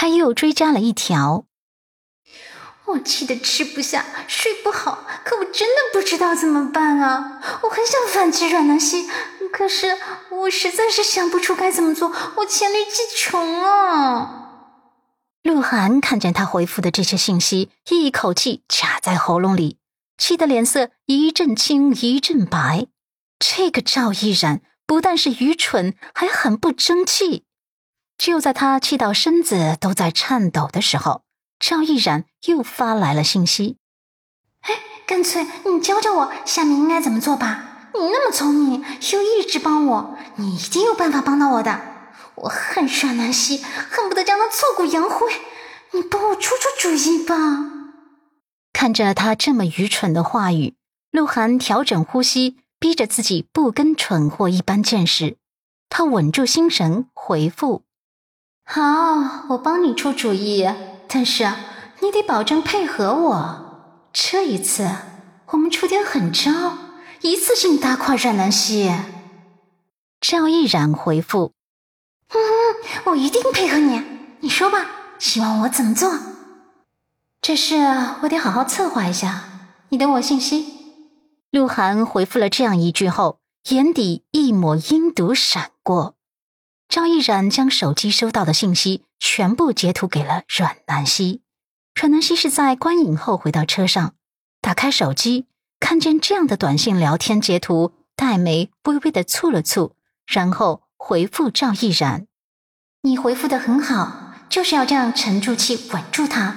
他又追加了一条：“我气得吃不下，睡不好，可我真的不知道怎么办啊！我很想反击阮南希，可是我实在是想不出该怎么做，我黔驴技穷啊！”鹿晗看见他回复的这些信息，一口气卡在喉咙里，气得脸色一阵青一阵白。这个赵毅然不但是愚蠢，还很不争气。就在他气到身子都在颤抖的时候，赵毅然又发来了信息：“哎，干脆你教教我下面应该怎么做吧？你那么聪明，又一直帮我，你一定有办法帮到我的。我恨阮南希，恨不得将他挫骨扬灰。你帮我出出主意吧。”看着他这么愚蠢的话语，鹿晗调整呼吸。逼着自己不跟蠢货一般见识，他稳住心神回复：“好，我帮你出主意，但是你得保证配合我。这一次我们出点狠招，一次性打垮阮南希。”赵毅然回复：“嗯，我一定配合你。你说吧，希望我怎么做？这事我得好好策划一下。你等我信息。”鹿晗回复了这样一句后，眼底一抹阴毒闪过。赵毅然将手机收到的信息全部截图给了阮南希。阮南希是在观影后回到车上，打开手机，看见这样的短信聊天截图，黛眉微微的蹙了蹙，然后回复赵毅然：“你回复的很好，就是要这样沉住气，稳住他。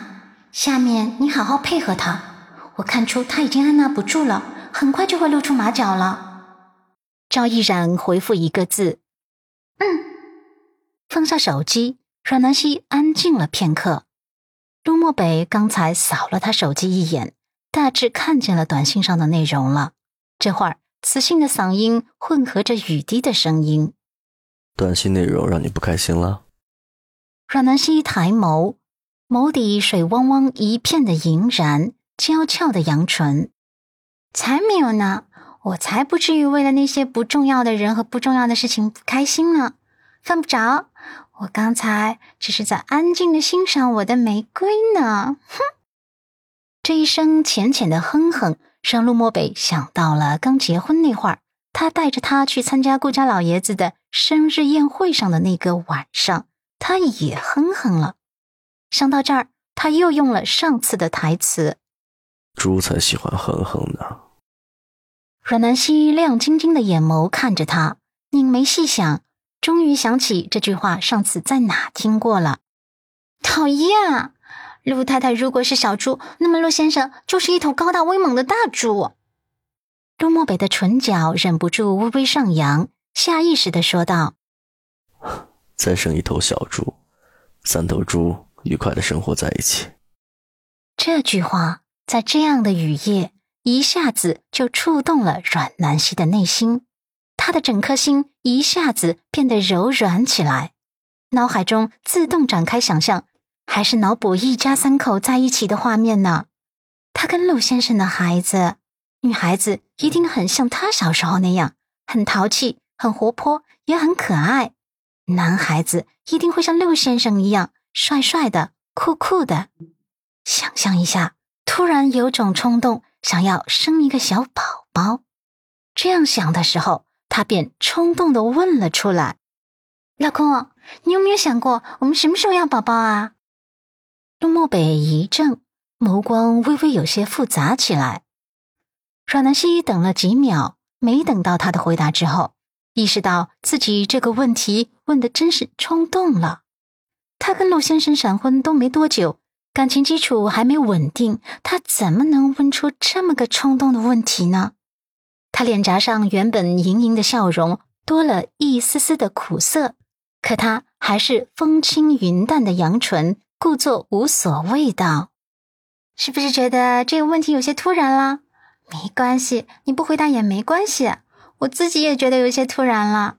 下面你好好配合他。我看出他已经按捺不住了。”很快就会露出马脚了。赵毅然回复一个字：“嗯。”放下手机，阮南希安静了片刻。陆漠北刚才扫了他手机一眼，大致看见了短信上的内容了。这会儿，磁性的嗓音混合着雨滴的声音：“短信内容让你不开心了？”阮南希抬眸，眸底水汪汪一片的莹然，娇俏的扬唇。才没有呢！我才不至于为了那些不重要的人和不重要的事情不开心呢。犯不着，我刚才只是在安静的欣赏我的玫瑰呢。哼！这一声浅浅的哼哼，让陆漠北想到了刚结婚那会儿，他带着他去参加顾家老爷子的生日宴会上的那个晚上，他也哼哼了。想到这儿，他又用了上次的台词。猪才喜欢哼哼呢。阮南希亮晶晶的眼眸看着他，拧眉细想，终于想起这句话上次在哪听过了。讨厌啊！陆太太如果是小猪，那么陆先生就是一头高大威猛的大猪。陆漠北的唇角忍不住微微上扬，下意识的说道：“再生一头小猪，三头猪愉快的生活在一起。”这句话。在这样的雨夜，一下子就触动了阮南希的内心，他的整颗心一下子变得柔软起来，脑海中自动展开想象，还是脑补一家三口在一起的画面呢。他跟陆先生的孩子，女孩子一定很像他小时候那样，很淘气，很活泼，也很可爱。男孩子一定会像陆先生一样，帅帅的，酷酷的。想象一下。突然有种冲动，想要生一个小宝宝。这样想的时候，他便冲动的问了出来：“老公，你有没有想过，我们什么时候要宝宝啊？”陆漠北一怔，眸光微微有些复杂起来。阮南希等了几秒，没等到他的回答之后，意识到自己这个问题问的真是冲动了。他跟陆先生闪婚都没多久。感情基础还没稳定，他怎么能问出这么个冲动的问题呢？他脸颊上原本盈盈的笑容多了一丝丝的苦涩，可他还是风轻云淡的扬唇，故作无所谓道：“是不是觉得这个问题有些突然了？没关系，你不回答也没关系。我自己也觉得有些突然了。”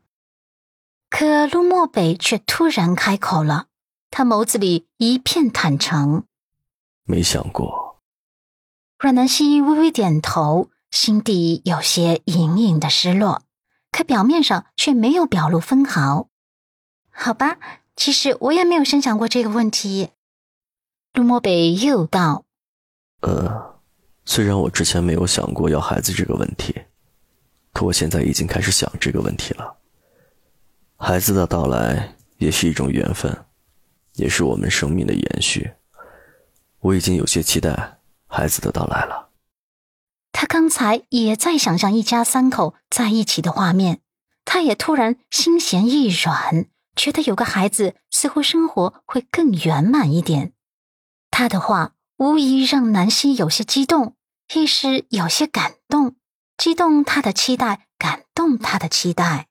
可陆漠北却突然开口了。他眸子里一片坦诚，没想过。阮南希微微点头，心底有些隐隐的失落，可表面上却没有表露分毫。好吧，其实我也没有深想过这个问题。陆漠北又道：“呃，虽然我之前没有想过要孩子这个问题，可我现在已经开始想这个问题了。孩子的到来也是一种缘分，也是我们生命的延续。我已经有些期待孩子的到来了。”他刚才也在想象一家三口在一起的画面，他也突然心弦一软，觉得有个孩子似乎生活会更圆满一点。他的话无疑让南希有些激动，一时有些感动，激动他的期待，感动他的期待。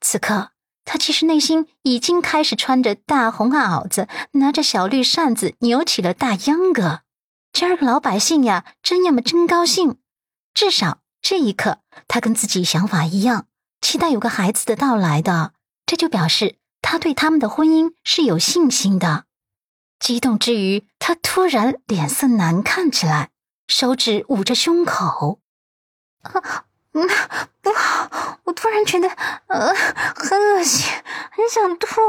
此刻，他其实内心已经开始穿着大红袄子，拿着小绿扇子，扭起了大秧歌。今儿个老百姓呀，真要么真高兴。至少这一刻，他跟自己想法一样，期待有个孩子的到来的。这就表示他对他们的婚姻是有信心的。激动之余，他突然脸色难看起来，手指捂着胸口。啊，不好！我突然觉得，呃，很恶心，很想吐。